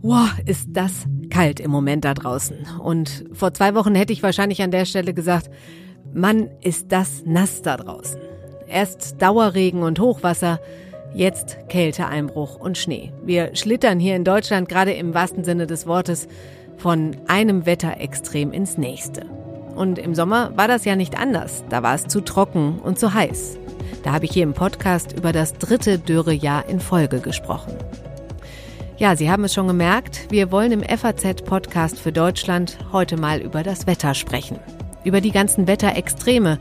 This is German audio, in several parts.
Wow, ist das kalt im Moment da draußen. Und vor zwei Wochen hätte ich wahrscheinlich an der Stelle gesagt, Mann, ist das nass da draußen. Erst Dauerregen und Hochwasser, jetzt Kälteeinbruch und Schnee. Wir schlittern hier in Deutschland gerade im wahrsten Sinne des Wortes von einem Wetterextrem ins nächste. Und im Sommer war das ja nicht anders. Da war es zu trocken und zu heiß. Da habe ich hier im Podcast über das dritte Dürrejahr in Folge gesprochen. Ja, Sie haben es schon gemerkt, wir wollen im FAZ-Podcast für Deutschland heute mal über das Wetter sprechen. Über die ganzen Wetterextreme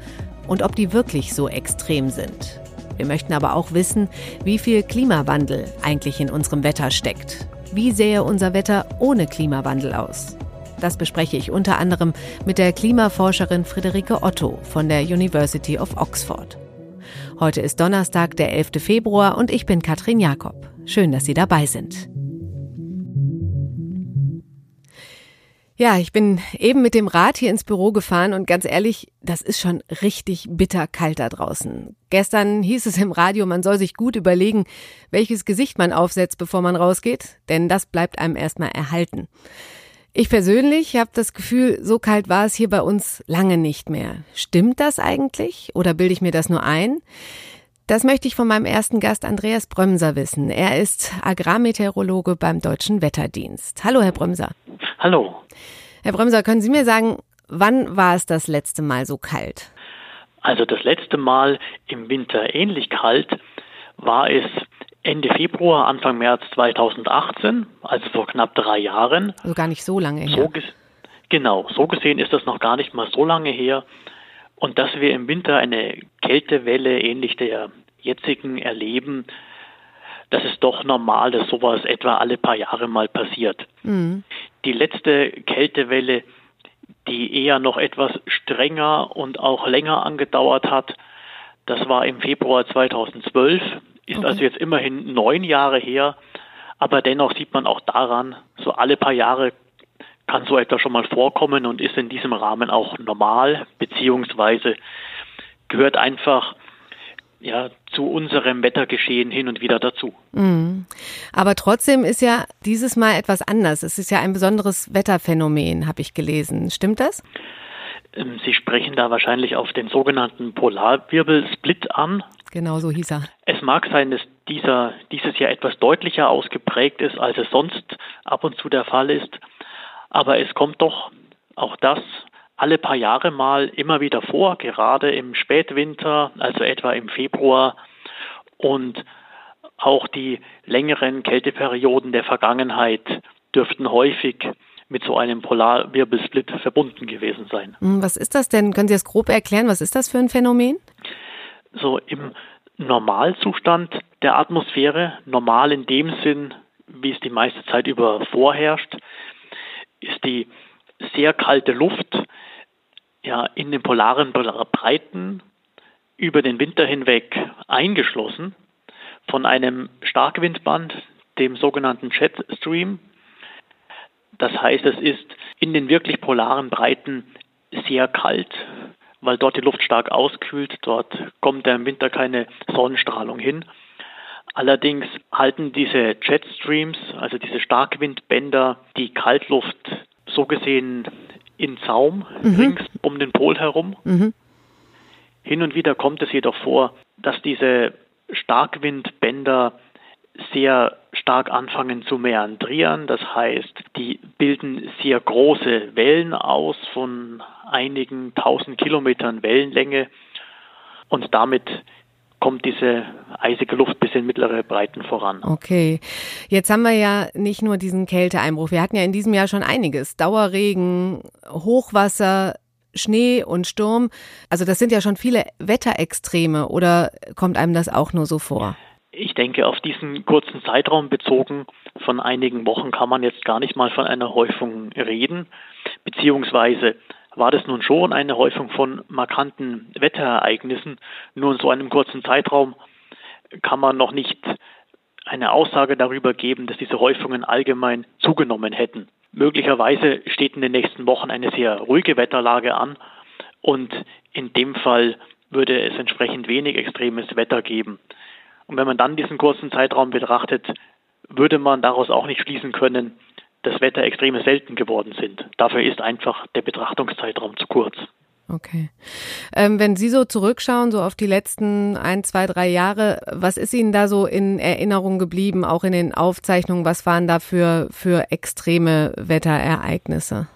und ob die wirklich so extrem sind. Wir möchten aber auch wissen, wie viel Klimawandel eigentlich in unserem Wetter steckt. Wie sähe unser Wetter ohne Klimawandel aus? Das bespreche ich unter anderem mit der Klimaforscherin Friederike Otto von der University of Oxford. Heute ist Donnerstag, der 11. Februar und ich bin Katrin Jakob. Schön, dass Sie dabei sind. Ja, ich bin eben mit dem Rad hier ins Büro gefahren und ganz ehrlich, das ist schon richtig bitter kalt da draußen. Gestern hieß es im Radio, man soll sich gut überlegen, welches Gesicht man aufsetzt, bevor man rausgeht, denn das bleibt einem erstmal erhalten. Ich persönlich habe das Gefühl, so kalt war es hier bei uns lange nicht mehr. Stimmt das eigentlich oder bilde ich mir das nur ein? Das möchte ich von meinem ersten Gast Andreas Brömser wissen. Er ist Agrarmeteorologe beim Deutschen Wetterdienst. Hallo, Herr Brömser. Hallo. Herr Brömser, können Sie mir sagen, wann war es das letzte Mal so kalt? Also das letzte Mal im Winter ähnlich kalt war es Ende Februar, Anfang März 2018, also vor knapp drei Jahren. Also gar nicht so lange her. So genau, so gesehen ist das noch gar nicht mal so lange her. Und dass wir im Winter eine Kältewelle ähnlich der jetzigen erleben, das ist doch normal, dass sowas etwa alle paar Jahre mal passiert. Mhm. Die letzte Kältewelle, die eher noch etwas strenger und auch länger angedauert hat, das war im Februar 2012, ist okay. also jetzt immerhin neun Jahre her, aber dennoch sieht man auch daran, so alle paar Jahre kann so etwas schon mal vorkommen und ist in diesem Rahmen auch normal, beziehungsweise gehört einfach ja, zu unserem Wettergeschehen hin und wieder dazu. Mhm. Aber trotzdem ist ja dieses Mal etwas anders. Es ist ja ein besonderes Wetterphänomen, habe ich gelesen. Stimmt das? Ähm, Sie sprechen da wahrscheinlich auf den sogenannten Polarwirbelsplit an. Genau so hieß er. Es mag sein, dass dieser dieses Jahr etwas deutlicher ausgeprägt ist, als es sonst ab und zu der Fall ist. Aber es kommt doch auch das alle paar Jahre mal immer wieder vor, gerade im Spätwinter, also etwa im Februar und auch die längeren Kälteperioden der Vergangenheit dürften häufig mit so einem Polarwirbelsplit verbunden gewesen sein. Hm, was ist das denn? Können Sie das grob erklären? Was ist das für ein Phänomen? So im Normalzustand der Atmosphäre, normal in dem Sinn, wie es die meiste Zeit über vorherrscht, ist die sehr kalte Luft ja in den polaren Breiten über den Winter hinweg eingeschlossen von einem Starkwindband, dem sogenannten Jetstream. Das heißt, es ist in den wirklich polaren Breiten sehr kalt, weil dort die Luft stark auskühlt. Dort kommt im Winter keine Sonnenstrahlung hin. Allerdings halten diese Jetstreams, also diese Starkwindbänder, die Kaltluft so gesehen in Zaum mhm. rings um den Pol herum. Mhm. Hin und wieder kommt es jedoch vor, dass diese Starkwindbänder sehr stark anfangen zu meandrieren. Das heißt, die bilden sehr große Wellen aus von einigen tausend Kilometern Wellenlänge und damit kommt diese eisige Luft bis in mittlere Breiten voran. Okay. Jetzt haben wir ja nicht nur diesen Kälteeinbruch. Wir hatten ja in diesem Jahr schon einiges. Dauerregen, Hochwasser, Schnee und Sturm. Also das sind ja schon viele Wetterextreme oder kommt einem das auch nur so vor? Ich denke, auf diesen kurzen Zeitraum bezogen von einigen Wochen kann man jetzt gar nicht mal von einer Häufung reden, beziehungsweise war das nun schon eine Häufung von markanten Wetterereignissen. Nur in so einem kurzen Zeitraum kann man noch nicht eine Aussage darüber geben, dass diese Häufungen allgemein zugenommen hätten. Möglicherweise steht in den nächsten Wochen eine sehr ruhige Wetterlage an und in dem Fall würde es entsprechend wenig extremes Wetter geben. Und wenn man dann diesen kurzen Zeitraum betrachtet, würde man daraus auch nicht schließen können, dass Wetterextreme selten geworden sind. Dafür ist einfach der Betrachtungszeitraum zu kurz. Okay. Ähm, wenn Sie so zurückschauen, so auf die letzten ein, zwei, drei Jahre, was ist Ihnen da so in Erinnerung geblieben, auch in den Aufzeichnungen? Was waren da für, für extreme Wetterereignisse?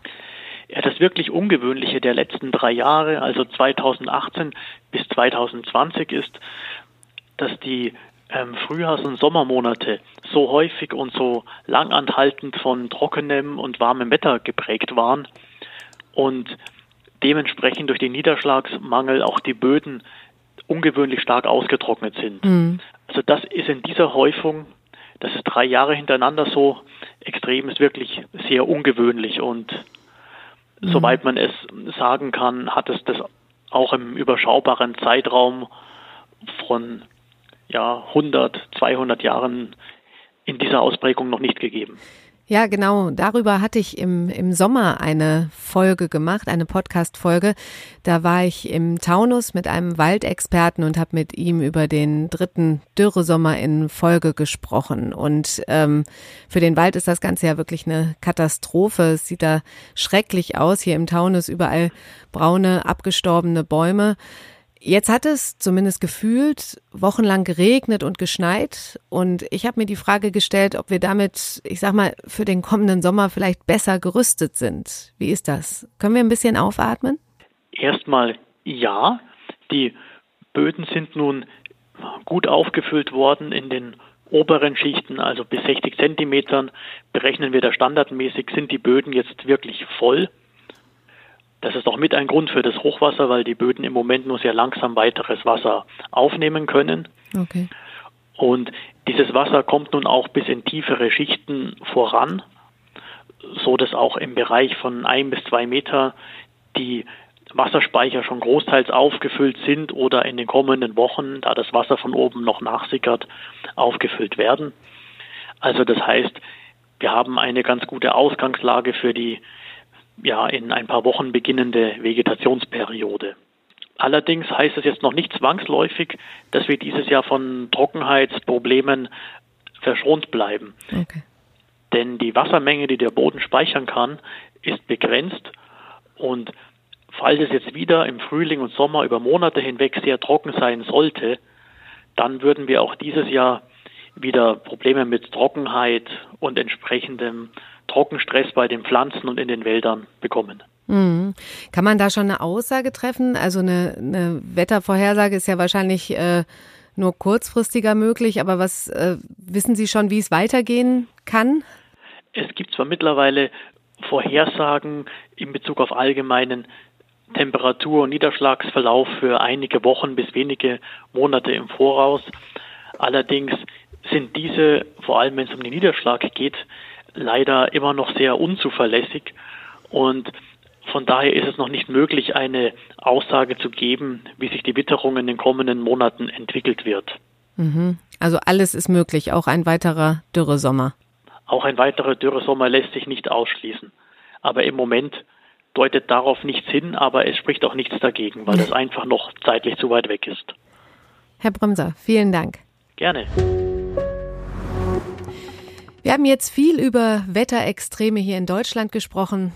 Ja, das wirklich Ungewöhnliche der letzten drei Jahre, also 2018 bis 2020, ist, dass die ähm, Frühjahrs- und Sommermonate so häufig und so langanhaltend von trockenem und warmem Wetter geprägt waren und dementsprechend durch den Niederschlagsmangel auch die Böden ungewöhnlich stark ausgetrocknet sind. Mhm. Also das ist in dieser Häufung, dass es drei Jahre hintereinander so extrem ist, wirklich sehr ungewöhnlich und mhm. soweit man es sagen kann, hat es das auch im überschaubaren Zeitraum von ja, 100, 200 Jahren in dieser Ausprägung noch nicht gegeben. Ja, genau. Darüber hatte ich im, im Sommer eine Folge gemacht, eine Podcast-Folge. Da war ich im Taunus mit einem Waldexperten und habe mit ihm über den dritten Dürresommer in Folge gesprochen. Und ähm, für den Wald ist das Ganze ja wirklich eine Katastrophe. Es sieht da schrecklich aus. Hier im Taunus überall braune, abgestorbene Bäume. Jetzt hat es zumindest gefühlt wochenlang geregnet und geschneit und ich habe mir die Frage gestellt, ob wir damit, ich sag mal, für den kommenden Sommer vielleicht besser gerüstet sind. Wie ist das? Können wir ein bisschen aufatmen? Erstmal ja. Die Böden sind nun gut aufgefüllt worden in den oberen Schichten, also bis 60 Zentimetern berechnen wir da standardmäßig, sind die Böden jetzt wirklich voll. Das ist auch mit ein Grund für das Hochwasser, weil die Böden im Moment nur sehr langsam weiteres Wasser aufnehmen können. Okay. Und dieses Wasser kommt nun auch bis in tiefere Schichten voran, so dass auch im Bereich von ein bis zwei Meter die Wasserspeicher schon großteils aufgefüllt sind oder in den kommenden Wochen, da das Wasser von oben noch nachsickert, aufgefüllt werden. Also das heißt, wir haben eine ganz gute Ausgangslage für die ja in ein paar Wochen beginnende Vegetationsperiode. Allerdings heißt es jetzt noch nicht zwangsläufig, dass wir dieses Jahr von Trockenheitsproblemen verschont bleiben. Okay. Denn die Wassermenge, die der Boden speichern kann, ist begrenzt und falls es jetzt wieder im Frühling und Sommer über Monate hinweg sehr trocken sein sollte, dann würden wir auch dieses Jahr wieder Probleme mit Trockenheit und entsprechendem Trockenstress bei den Pflanzen und in den Wäldern bekommen. Mhm. Kann man da schon eine Aussage treffen? Also eine, eine Wettervorhersage ist ja wahrscheinlich äh, nur kurzfristiger möglich, aber was äh, wissen Sie schon, wie es weitergehen kann? Es gibt zwar mittlerweile Vorhersagen in Bezug auf allgemeinen Temperatur- und Niederschlagsverlauf für einige Wochen bis wenige Monate im Voraus. Allerdings sind diese, vor allem wenn es um den Niederschlag geht, leider immer noch sehr unzuverlässig und von daher ist es noch nicht möglich, eine Aussage zu geben, wie sich die Witterung in den kommenden Monaten entwickelt wird. Mhm. Also alles ist möglich, auch ein weiterer Dürresommer. Auch ein weiterer Dürresommer lässt sich nicht ausschließen. Aber im Moment deutet darauf nichts hin, aber es spricht auch nichts dagegen, weil es einfach noch zeitlich zu weit weg ist. Herr Bremser, vielen Dank. Gerne. Wir haben jetzt viel über Wetterextreme hier in Deutschland gesprochen.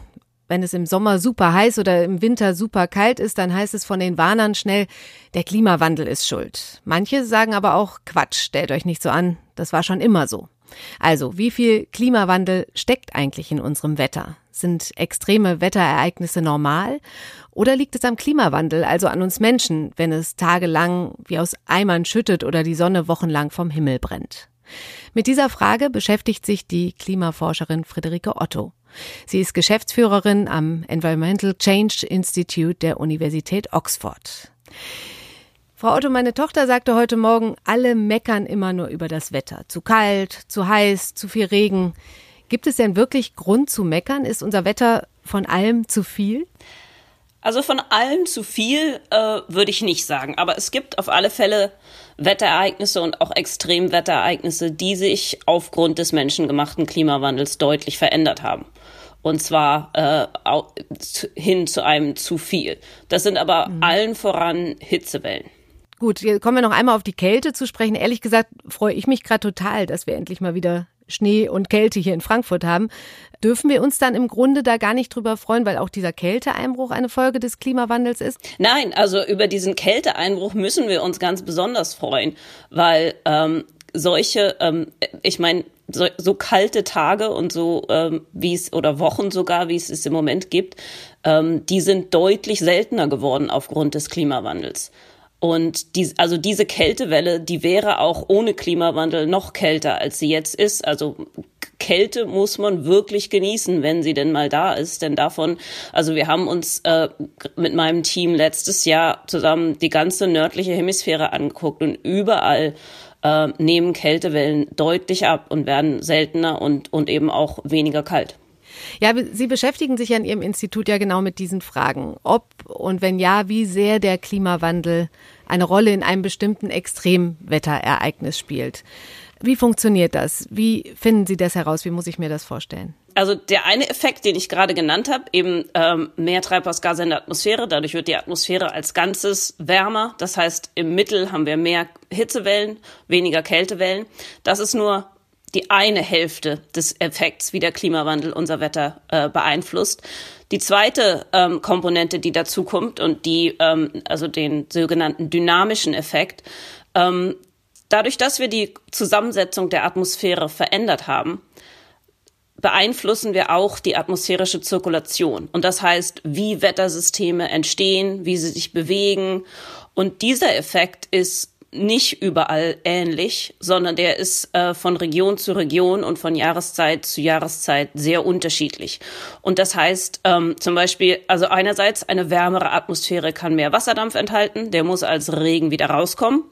Wenn es im Sommer super heiß oder im Winter super kalt ist, dann heißt es von den Warnern schnell, der Klimawandel ist schuld. Manche sagen aber auch, Quatsch, stellt euch nicht so an, das war schon immer so. Also, wie viel Klimawandel steckt eigentlich in unserem Wetter? Sind extreme Wetterereignisse normal? Oder liegt es am Klimawandel, also an uns Menschen, wenn es tagelang wie aus Eimern schüttet oder die Sonne wochenlang vom Himmel brennt? Mit dieser Frage beschäftigt sich die Klimaforscherin Friederike Otto. Sie ist Geschäftsführerin am Environmental Change Institute der Universität Oxford. Frau Otto, meine Tochter sagte heute Morgen, alle meckern immer nur über das Wetter. Zu kalt, zu heiß, zu viel Regen. Gibt es denn wirklich Grund zu meckern? Ist unser Wetter von allem zu viel? Also von allem zu viel äh, würde ich nicht sagen. Aber es gibt auf alle Fälle Wetterereignisse und auch Extremwetterereignisse, die sich aufgrund des menschengemachten Klimawandels deutlich verändert haben. Und zwar äh, hin zu einem zu viel. Das sind aber mhm. allen voran Hitzewellen. Gut, jetzt kommen wir noch einmal auf die Kälte zu sprechen. Ehrlich gesagt freue ich mich gerade total, dass wir endlich mal wieder Schnee und Kälte hier in Frankfurt haben. Dürfen wir uns dann im Grunde da gar nicht drüber freuen, weil auch dieser Kälteeinbruch eine Folge des Klimawandels ist? Nein, also über diesen Kälteeinbruch müssen wir uns ganz besonders freuen, weil ähm, solche, ähm, ich meine, so, so kalte Tage und so ähm, wie es oder Wochen sogar, wie es es im Moment gibt, ähm, die sind deutlich seltener geworden aufgrund des Klimawandels. Und die, also diese Kältewelle, die wäre auch ohne Klimawandel noch kälter, als sie jetzt ist. Also Kälte muss man wirklich genießen, wenn sie denn mal da ist. Denn davon, also wir haben uns äh, mit meinem Team letztes Jahr zusammen die ganze nördliche Hemisphäre angeguckt und überall äh, nehmen Kältewellen deutlich ab und werden seltener und, und eben auch weniger kalt. Ja, Sie beschäftigen sich an Ihrem Institut ja genau mit diesen Fragen. Ob und wenn ja, wie sehr der Klimawandel eine Rolle in einem bestimmten Extremwetterereignis spielt. Wie funktioniert das? Wie finden Sie das heraus? Wie muss ich mir das vorstellen? Also der eine Effekt, den ich gerade genannt habe, eben ähm, mehr Treibhausgase in der Atmosphäre, dadurch wird die Atmosphäre als Ganzes wärmer. Das heißt, im Mittel haben wir mehr Hitzewellen, weniger Kältewellen. Das ist nur die eine Hälfte des Effekts, wie der Klimawandel unser Wetter äh, beeinflusst. Die zweite ähm, Komponente, die dazu kommt und die, ähm, also den sogenannten dynamischen Effekt, ähm, dadurch, dass wir die Zusammensetzung der Atmosphäre verändert haben, beeinflussen wir auch die atmosphärische Zirkulation. Und das heißt, wie Wettersysteme entstehen, wie sie sich bewegen. Und dieser Effekt ist nicht überall ähnlich, sondern der ist äh, von Region zu Region und von Jahreszeit zu Jahreszeit sehr unterschiedlich. Und das heißt ähm, zum Beispiel, also einerseits eine wärmere Atmosphäre kann mehr Wasserdampf enthalten, der muss als Regen wieder rauskommen.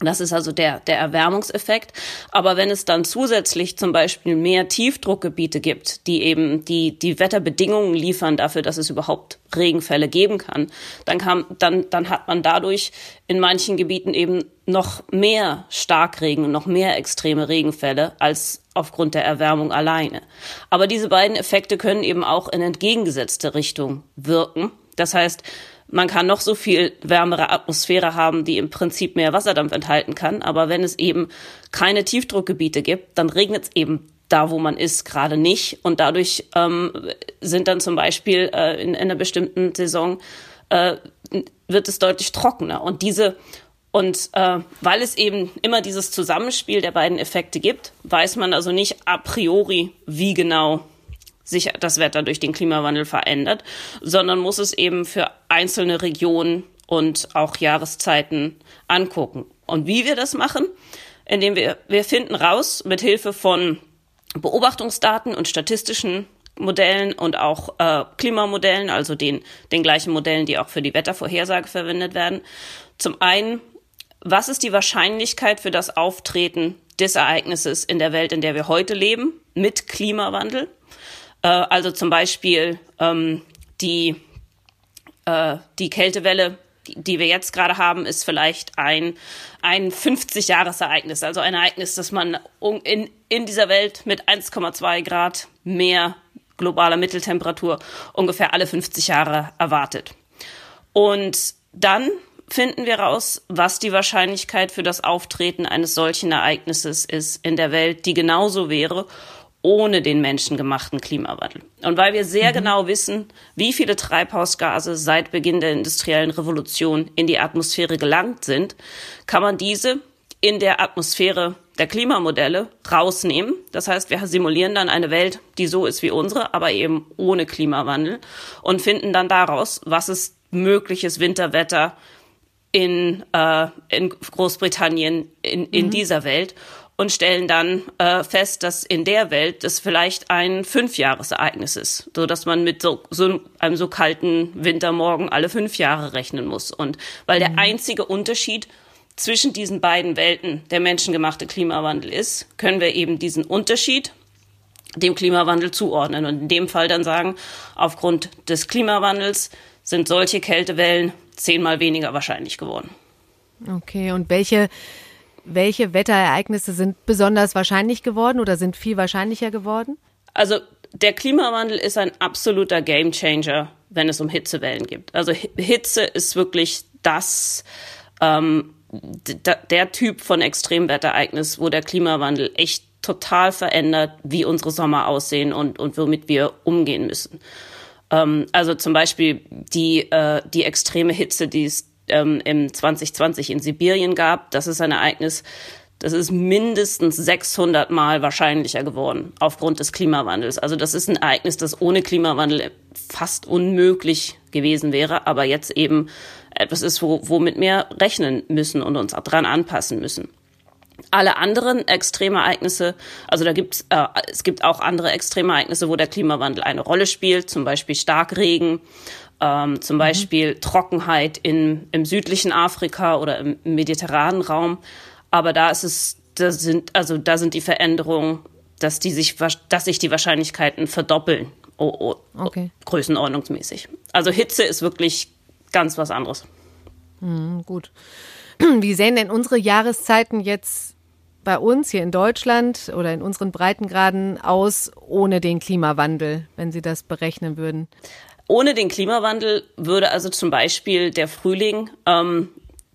Das ist also der, der Erwärmungseffekt. Aber wenn es dann zusätzlich zum Beispiel mehr Tiefdruckgebiete gibt, die eben die, die Wetterbedingungen liefern dafür, dass es überhaupt Regenfälle geben kann, dann, kann, dann, dann hat man dadurch in manchen Gebieten eben noch mehr Starkregen und noch mehr extreme Regenfälle als aufgrund der Erwärmung alleine. Aber diese beiden Effekte können eben auch in entgegengesetzte Richtung wirken. Das heißt, man kann noch so viel wärmere Atmosphäre haben, die im Prinzip mehr Wasserdampf enthalten kann. Aber wenn es eben keine Tiefdruckgebiete gibt, dann regnet es eben da, wo man ist, gerade nicht. Und dadurch ähm, sind dann zum Beispiel äh, in, in einer bestimmten Saison äh, wird es deutlich trockener. Und diese und äh, weil es eben immer dieses Zusammenspiel der beiden Effekte gibt, weiß man also nicht a priori, wie genau sich das Wetter durch den Klimawandel verändert, sondern muss es eben für einzelne Regionen und auch Jahreszeiten angucken. Und wie wir das machen, indem wir, wir finden raus mit Hilfe von Beobachtungsdaten und statistischen Modellen und auch äh, Klimamodellen, also den, den gleichen Modellen, die auch für die Wettervorhersage verwendet werden. Zum einen, was ist die Wahrscheinlichkeit für das Auftreten des Ereignisses in der Welt, in der wir heute leben, mit Klimawandel? Äh, also zum Beispiel ähm, die, äh, die Kältewelle, die, wir jetzt gerade haben, ist vielleicht ein, ein 50-Jahres-Ereignis, also ein Ereignis, das man in, in dieser Welt mit 1,2 Grad mehr globaler Mitteltemperatur ungefähr alle 50 Jahre erwartet. Und dann finden wir raus, was die Wahrscheinlichkeit für das Auftreten eines solchen Ereignisses ist in der Welt, die genauso wäre ohne den menschengemachten Klimawandel. Und weil wir sehr mhm. genau wissen, wie viele Treibhausgase seit Beginn der industriellen Revolution in die Atmosphäre gelangt sind, kann man diese in der Atmosphäre der Klimamodelle rausnehmen. Das heißt, wir simulieren dann eine Welt, die so ist wie unsere, aber eben ohne Klimawandel und finden dann daraus, was ist mögliches Winterwetter in, äh, in Großbritannien, in, in mhm. dieser Welt und stellen dann äh, fest, dass in der Welt das vielleicht ein Fünfjahresereignis ist, so dass man mit so, so einem so kalten Wintermorgen alle fünf Jahre rechnen muss. Und weil der mhm. einzige Unterschied zwischen diesen beiden Welten der menschengemachte Klimawandel ist, können wir eben diesen Unterschied dem Klimawandel zuordnen und in dem Fall dann sagen, aufgrund des Klimawandels sind solche Kältewellen zehnmal weniger wahrscheinlich geworden. Okay, und welche welche Wetterereignisse sind besonders wahrscheinlich geworden oder sind viel wahrscheinlicher geworden? Also der Klimawandel ist ein absoluter Gamechanger, wenn es um Hitzewellen geht. Also Hitze ist wirklich das, ähm, der Typ von Extremwetterereignis, wo der Klimawandel echt total verändert, wie unsere Sommer aussehen und, und womit wir umgehen müssen. Ähm, also zum Beispiel die, äh, die extreme Hitze, die es ähm, im 2020 in Sibirien gab, das ist ein Ereignis, das ist mindestens 600 Mal wahrscheinlicher geworden aufgrund des Klimawandels. Also das ist ein Ereignis, das ohne Klimawandel fast unmöglich gewesen wäre, aber jetzt eben etwas ist, wo, womit wir rechnen müssen und uns dran anpassen müssen. Alle anderen Extremereignisse, also da gibt's, äh, es gibt auch andere Extremereignisse, wo der Klimawandel eine Rolle spielt, zum Beispiel Starkregen, ähm, zum mhm. Beispiel Trockenheit in, im südlichen Afrika oder im mediterranen Raum. Aber da ist es, da sind, also da sind die Veränderungen, dass die sich, dass sich die Wahrscheinlichkeiten verdoppeln, oh, oh, okay. größenordnungsmäßig. Also Hitze ist wirklich ganz was anderes. Mhm, gut. Wie sehen denn unsere Jahreszeiten jetzt bei uns hier in Deutschland oder in unseren Breitengraden aus ohne den Klimawandel, wenn Sie das berechnen würden? Ohne den Klimawandel würde also zum Beispiel der Frühling ähm,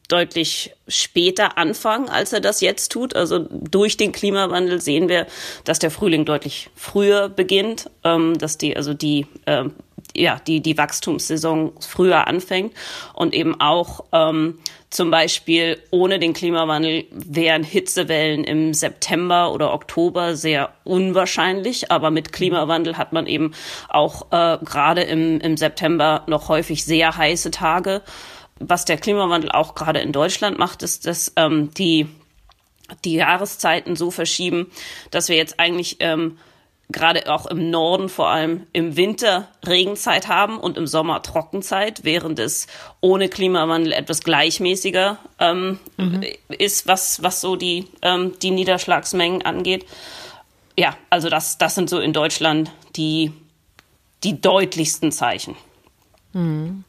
deutlich später anfangen, als er das jetzt tut. Also durch den Klimawandel sehen wir, dass der Frühling deutlich früher beginnt, ähm, dass die, also die, äh, ja, die, die Wachstumssaison früher anfängt und eben auch ähm, zum Beispiel ohne den Klimawandel wären Hitzewellen im September oder Oktober sehr unwahrscheinlich, aber mit Klimawandel hat man eben auch äh, gerade im, im September noch häufig sehr heiße Tage. Was der Klimawandel auch gerade in Deutschland macht, ist, dass ähm, die die Jahreszeiten so verschieben, dass wir jetzt eigentlich ähm, gerade auch im Norden vor allem im Winter Regenzeit haben und im Sommer Trockenzeit, während es ohne Klimawandel etwas gleichmäßiger ähm, mhm. ist, was, was so die, ähm, die Niederschlagsmengen angeht. Ja, also das, das sind so in Deutschland die, die deutlichsten Zeichen. Mhm.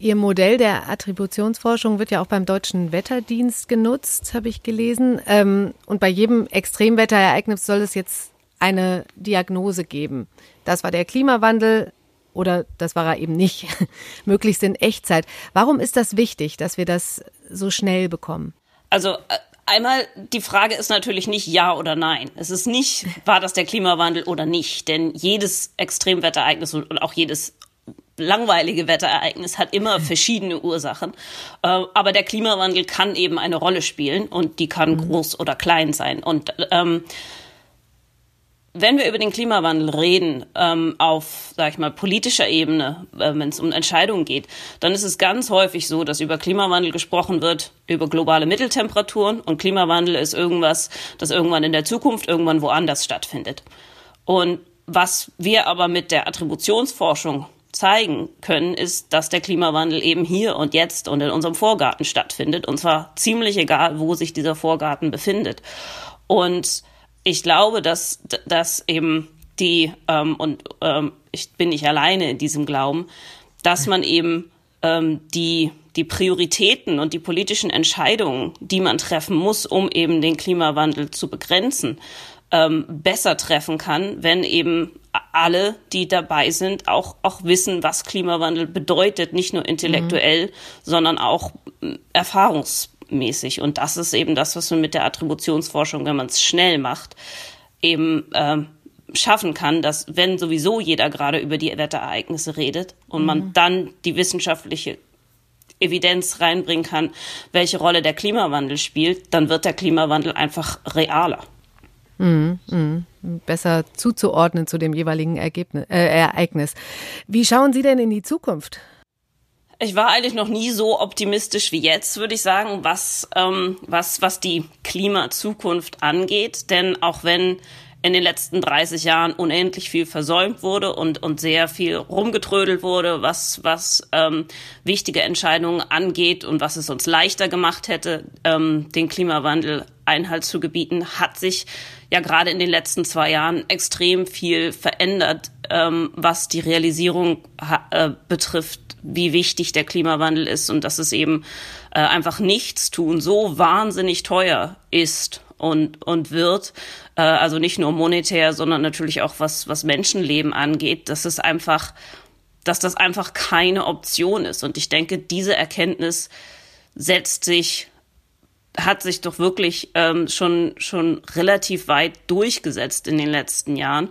Ihr Modell der Attributionsforschung wird ja auch beim Deutschen Wetterdienst genutzt, habe ich gelesen. Ähm, und bei jedem Extremwetterereignis soll es jetzt eine Diagnose geben. Das war der Klimawandel oder das war er eben nicht, möglichst in Echtzeit. Warum ist das wichtig, dass wir das so schnell bekommen? Also äh, einmal die Frage ist natürlich nicht ja oder nein. Es ist nicht, war das der Klimawandel oder nicht, denn jedes Extremwetterereignis und auch jedes langweilige Wetterereignis hat immer verschiedene Ursachen. Äh, aber der Klimawandel kann eben eine Rolle spielen und die kann mhm. groß oder klein sein. Und ähm, wenn wir über den Klimawandel reden, ähm, auf, sag ich mal, politischer Ebene, äh, wenn es um Entscheidungen geht, dann ist es ganz häufig so, dass über Klimawandel gesprochen wird, über globale Mitteltemperaturen und Klimawandel ist irgendwas, das irgendwann in der Zukunft irgendwann woanders stattfindet. Und was wir aber mit der Attributionsforschung zeigen können, ist, dass der Klimawandel eben hier und jetzt und in unserem Vorgarten stattfindet. Und zwar ziemlich egal, wo sich dieser Vorgarten befindet. Und ich glaube, dass, dass eben die, ähm, und ähm, ich bin nicht alleine in diesem Glauben, dass man eben ähm, die, die Prioritäten und die politischen Entscheidungen, die man treffen muss, um eben den Klimawandel zu begrenzen, ähm, besser treffen kann, wenn eben alle, die dabei sind, auch, auch wissen, was Klimawandel bedeutet, nicht nur intellektuell, mhm. sondern auch erfahrungs mäßig. Und das ist eben das, was man mit der Attributionsforschung, wenn man es schnell macht, eben äh, schaffen kann, dass wenn sowieso jeder gerade über die Wetterereignisse redet und mhm. man dann die wissenschaftliche Evidenz reinbringen kann, welche Rolle der Klimawandel spielt, dann wird der Klimawandel einfach realer. Mhm, mh. Besser zuzuordnen zu dem jeweiligen Ergebnis, äh, Ereignis. Wie schauen Sie denn in die Zukunft? Ich war eigentlich noch nie so optimistisch wie jetzt, würde ich sagen, was, ähm, was, was die Klimazukunft angeht. Denn auch wenn in den letzten 30 Jahren unendlich viel versäumt wurde und, und sehr viel rumgetrödelt wurde, was, was ähm, wichtige Entscheidungen angeht und was es uns leichter gemacht hätte, ähm, den Klimawandel Einhalt zu gebieten, hat sich ja gerade in den letzten zwei Jahren extrem viel verändert, ähm, was die Realisierung äh, betrifft wie wichtig der Klimawandel ist und dass es eben äh, einfach nichts tun so wahnsinnig teuer ist und, und wird, äh, also nicht nur monetär, sondern natürlich auch was, was Menschenleben angeht, dass es einfach, dass das einfach keine Option ist. Und ich denke, diese Erkenntnis setzt sich hat sich doch wirklich ähm, schon, schon relativ weit durchgesetzt in den letzten Jahren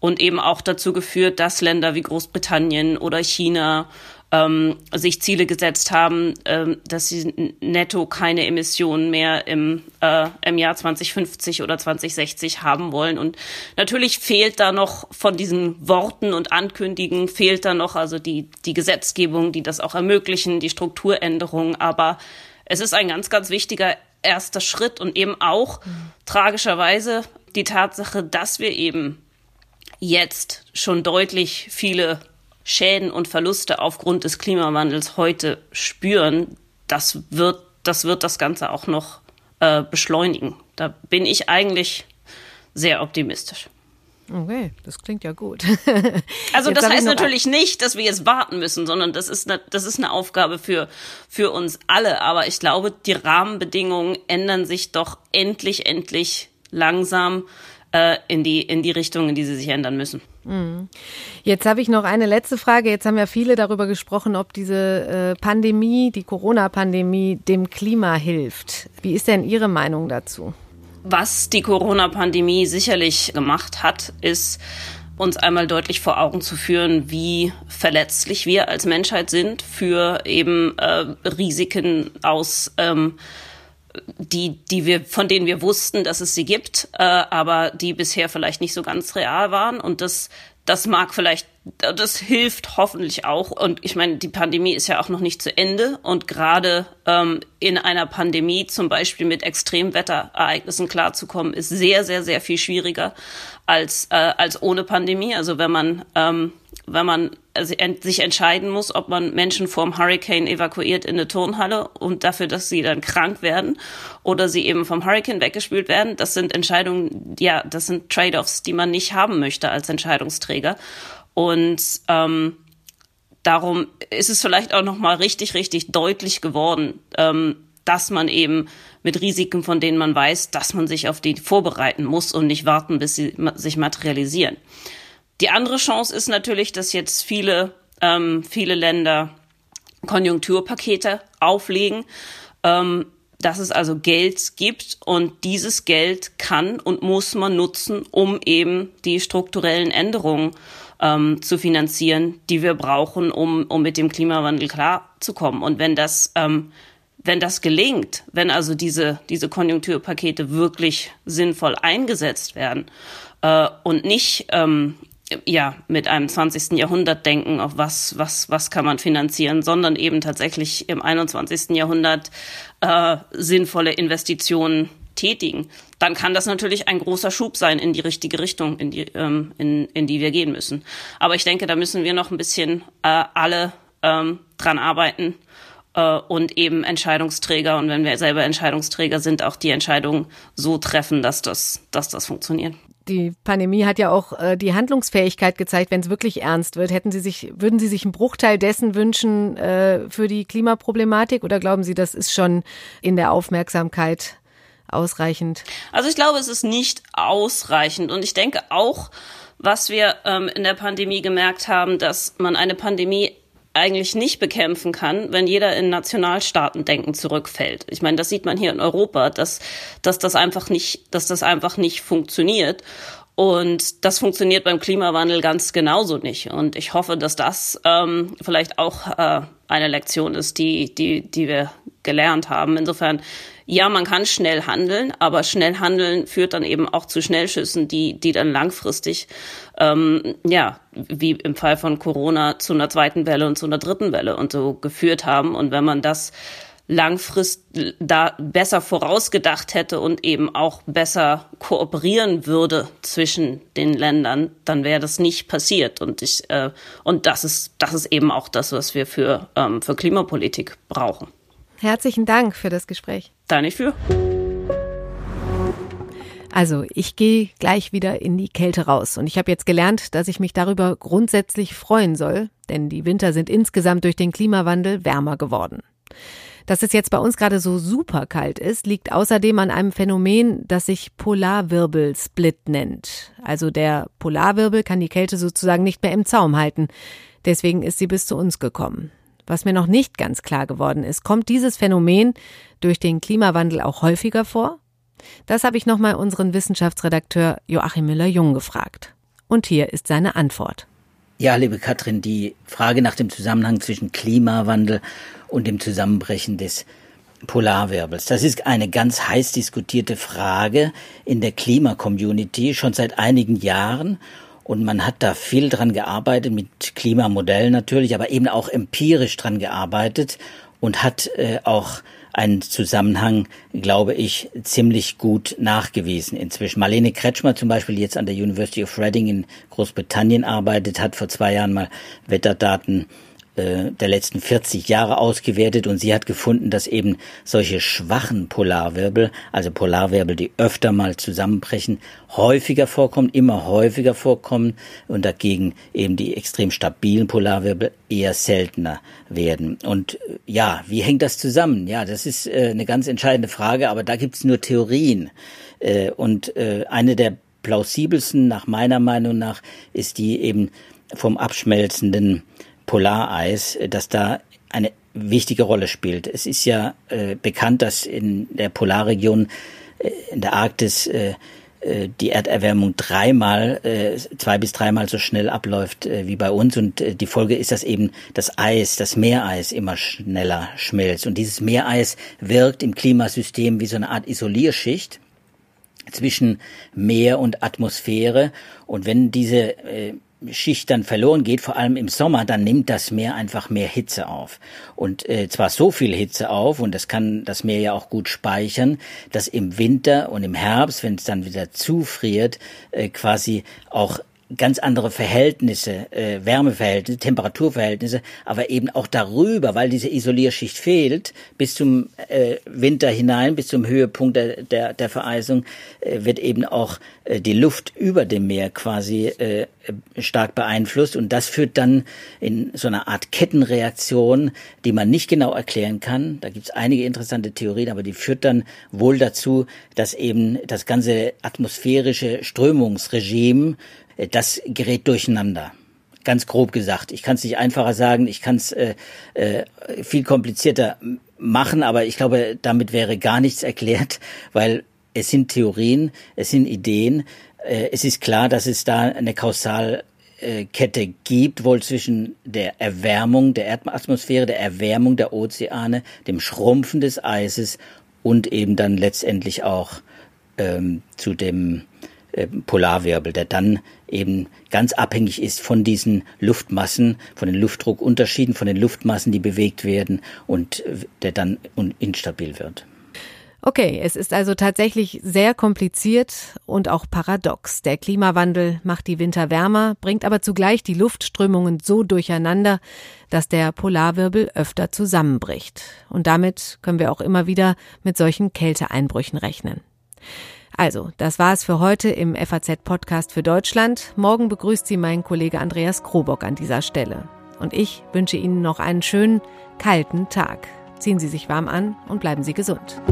und eben auch dazu geführt, dass Länder wie Großbritannien oder China ähm, sich Ziele gesetzt haben, ähm, dass sie netto keine Emissionen mehr im, äh, im Jahr 2050 oder 2060 haben wollen. Und natürlich fehlt da noch von diesen Worten und Ankündigen, fehlt da noch also die, die Gesetzgebung, die das auch ermöglichen, die Strukturänderungen. Aber es ist ein ganz, ganz wichtiger erster Schritt und eben auch mhm. tragischerweise die Tatsache, dass wir eben jetzt schon deutlich viele Schäden und Verluste aufgrund des Klimawandels heute spüren, das wird das, wird das Ganze auch noch äh, beschleunigen. Da bin ich eigentlich sehr optimistisch. Okay, das klingt ja gut. also das heißt natürlich nicht, dass wir jetzt warten müssen, sondern das ist eine, das ist eine Aufgabe für, für uns alle. Aber ich glaube, die Rahmenbedingungen ändern sich doch endlich, endlich langsam äh, in, die, in die Richtung, in die sie sich ändern müssen. Mhm. Jetzt habe ich noch eine letzte Frage. Jetzt haben ja viele darüber gesprochen, ob diese äh, Pandemie, die Corona-Pandemie, dem Klima hilft. Wie ist denn Ihre Meinung dazu? Was die Corona-Pandemie sicherlich gemacht hat, ist uns einmal deutlich vor Augen zu führen, wie verletzlich wir als Menschheit sind für eben äh, Risiken aus ähm, die, die wir, von denen wir wussten, dass es sie gibt, äh, aber die bisher vielleicht nicht so ganz real waren. Und das, das mag vielleicht, das hilft hoffentlich auch. Und ich meine, die Pandemie ist ja auch noch nicht zu Ende. Und gerade ähm, in einer Pandemie zum Beispiel mit Extremwetterereignissen klarzukommen, ist sehr, sehr, sehr viel schwieriger als, äh, als ohne Pandemie. Also wenn man, ähm, wenn man sich entscheiden muss, ob man Menschen vom Hurricane evakuiert in eine Turnhalle und dafür, dass sie dann krank werden oder sie eben vom Hurricane weggespült werden. Das sind Entscheidungen, ja, das sind Trade-offs, die man nicht haben möchte als Entscheidungsträger. Und ähm, darum ist es vielleicht auch noch mal richtig, richtig deutlich geworden, ähm, dass man eben mit Risiken, von denen man weiß, dass man sich auf die vorbereiten muss und nicht warten, bis sie sich materialisieren. Die andere Chance ist natürlich, dass jetzt viele, ähm, viele Länder Konjunkturpakete auflegen, ähm, dass es also Geld gibt und dieses Geld kann und muss man nutzen, um eben die strukturellen Änderungen ähm, zu finanzieren, die wir brauchen, um, um mit dem Klimawandel klarzukommen. Und wenn das, ähm, wenn das gelingt, wenn also diese, diese Konjunkturpakete wirklich sinnvoll eingesetzt werden äh, und nicht ähm, ja, mit einem 20. Jahrhundert denken, auf was, was, was kann man finanzieren, sondern eben tatsächlich im 21. Jahrhundert äh, sinnvolle Investitionen tätigen, dann kann das natürlich ein großer Schub sein in die richtige Richtung, in die, ähm, in, in die wir gehen müssen. Aber ich denke, da müssen wir noch ein bisschen äh, alle ähm, dran arbeiten äh, und eben Entscheidungsträger und wenn wir selber Entscheidungsträger sind, auch die Entscheidungen so treffen, dass das, dass das funktioniert die Pandemie hat ja auch äh, die Handlungsfähigkeit gezeigt, wenn es wirklich ernst wird. Hätten Sie sich, würden Sie sich einen Bruchteil dessen wünschen äh, für die Klimaproblematik oder glauben Sie, das ist schon in der Aufmerksamkeit ausreichend? Also ich glaube, es ist nicht ausreichend und ich denke auch, was wir ähm, in der Pandemie gemerkt haben, dass man eine Pandemie eigentlich nicht bekämpfen kann, wenn jeder in Nationalstaatendenken zurückfällt. Ich meine, das sieht man hier in Europa, dass, dass das einfach nicht, dass das einfach nicht funktioniert. Und das funktioniert beim Klimawandel ganz genauso nicht. Und ich hoffe, dass das ähm, vielleicht auch äh, eine Lektion ist, die, die, die wir gelernt haben. Insofern, ja, man kann schnell handeln, aber schnell handeln führt dann eben auch zu Schnellschüssen, die, die dann langfristig, ähm, ja, wie im Fall von Corona zu einer zweiten Welle und zu einer dritten Welle und so geführt haben. Und wenn man das langfristig da besser vorausgedacht hätte und eben auch besser kooperieren würde zwischen den Ländern, dann wäre das nicht passiert. Und ich äh, und das ist das ist eben auch das, was wir für ähm, für Klimapolitik brauchen. Herzlichen Dank für das Gespräch. Da nicht für. Also, ich gehe gleich wieder in die Kälte raus und ich habe jetzt gelernt, dass ich mich darüber grundsätzlich freuen soll, denn die Winter sind insgesamt durch den Klimawandel wärmer geworden. Dass es jetzt bei uns gerade so super kalt ist, liegt außerdem an einem Phänomen, das sich Polarwirbelsplit nennt. Also der Polarwirbel kann die Kälte sozusagen nicht mehr im Zaum halten. Deswegen ist sie bis zu uns gekommen. Was mir noch nicht ganz klar geworden ist, kommt dieses Phänomen durch den Klimawandel auch häufiger vor? Das habe ich nochmal unseren Wissenschaftsredakteur Joachim Müller-Jung gefragt. Und hier ist seine Antwort. Ja, liebe Katrin, die Frage nach dem Zusammenhang zwischen Klimawandel und dem Zusammenbrechen des Polarwirbels. Das ist eine ganz heiß diskutierte Frage in der Klimacommunity schon seit einigen Jahren. Und man hat da viel dran gearbeitet, mit Klimamodellen natürlich, aber eben auch empirisch dran gearbeitet und hat äh, auch einen Zusammenhang, glaube ich, ziemlich gut nachgewiesen inzwischen. Marlene Kretschmer zum Beispiel, die jetzt an der University of Reading in Großbritannien arbeitet, hat vor zwei Jahren mal Wetterdaten äh, der letzten 40 Jahre ausgewertet und sie hat gefunden, dass eben solche schwachen Polarwirbel, also Polarwirbel, die öfter mal zusammenbrechen, häufiger vorkommen, immer häufiger vorkommen und dagegen eben die extrem stabilen Polarwirbel eher seltener werden. Und äh, ja, wie hängt das zusammen? Ja, das ist äh, eine ganz entscheidende Frage, aber da gibt's nur Theorien. Und eine der plausibelsten nach meiner Meinung nach ist die eben vom abschmelzenden Polareis, dass da eine wichtige Rolle spielt. Es ist ja äh, bekannt, dass in der Polarregion, äh, in der Arktis, äh, äh die Erderwärmung dreimal, äh, zwei bis dreimal so schnell abläuft äh, wie bei uns. Und die Folge ist, dass eben das Eis, das Meereis immer schneller schmilzt. Und dieses Meereis wirkt im Klimasystem wie so eine Art Isolierschicht zwischen Meer und Atmosphäre. Und wenn diese Schicht dann verloren geht, vor allem im Sommer, dann nimmt das Meer einfach mehr Hitze auf. Und äh, zwar so viel Hitze auf, und das kann das Meer ja auch gut speichern, dass im Winter und im Herbst, wenn es dann wieder zufriert, äh, quasi auch ganz andere Verhältnisse, äh, Wärmeverhältnisse, Temperaturverhältnisse, aber eben auch darüber, weil diese Isolierschicht fehlt, bis zum äh, Winter hinein, bis zum Höhepunkt der, der, der Vereisung, äh, wird eben auch äh, die Luft über dem Meer quasi äh, stark beeinflusst und das führt dann in so einer Art Kettenreaktion, die man nicht genau erklären kann. Da gibt es einige interessante Theorien, aber die führt dann wohl dazu, dass eben das ganze atmosphärische Strömungsregime das gerät durcheinander. Ganz grob gesagt. Ich kann es nicht einfacher sagen, ich kann es äh, äh, viel komplizierter machen, aber ich glaube, damit wäre gar nichts erklärt, weil es sind Theorien, es sind Ideen. Äh, es ist klar, dass es da eine Kausalkette gibt, wohl zwischen der Erwärmung der Erdatmosphäre, der Erwärmung der Ozeane, dem Schrumpfen des Eises und eben dann letztendlich auch ähm, zu dem Polarwirbel, der dann eben ganz abhängig ist von diesen Luftmassen, von den Luftdruckunterschieden, von den Luftmassen, die bewegt werden und äh, der dann instabil wird. Okay, es ist also tatsächlich sehr kompliziert und auch paradox. Der Klimawandel macht die Winter wärmer, bringt aber zugleich die Luftströmungen so durcheinander, dass der Polarwirbel öfter zusammenbricht. Und damit können wir auch immer wieder mit solchen Kälteeinbrüchen rechnen. Also, das war's für heute im FAZ-Podcast für Deutschland. Morgen begrüßt Sie mein Kollege Andreas Krobock an dieser Stelle. Und ich wünsche Ihnen noch einen schönen, kalten Tag. Ziehen Sie sich warm an und bleiben Sie gesund.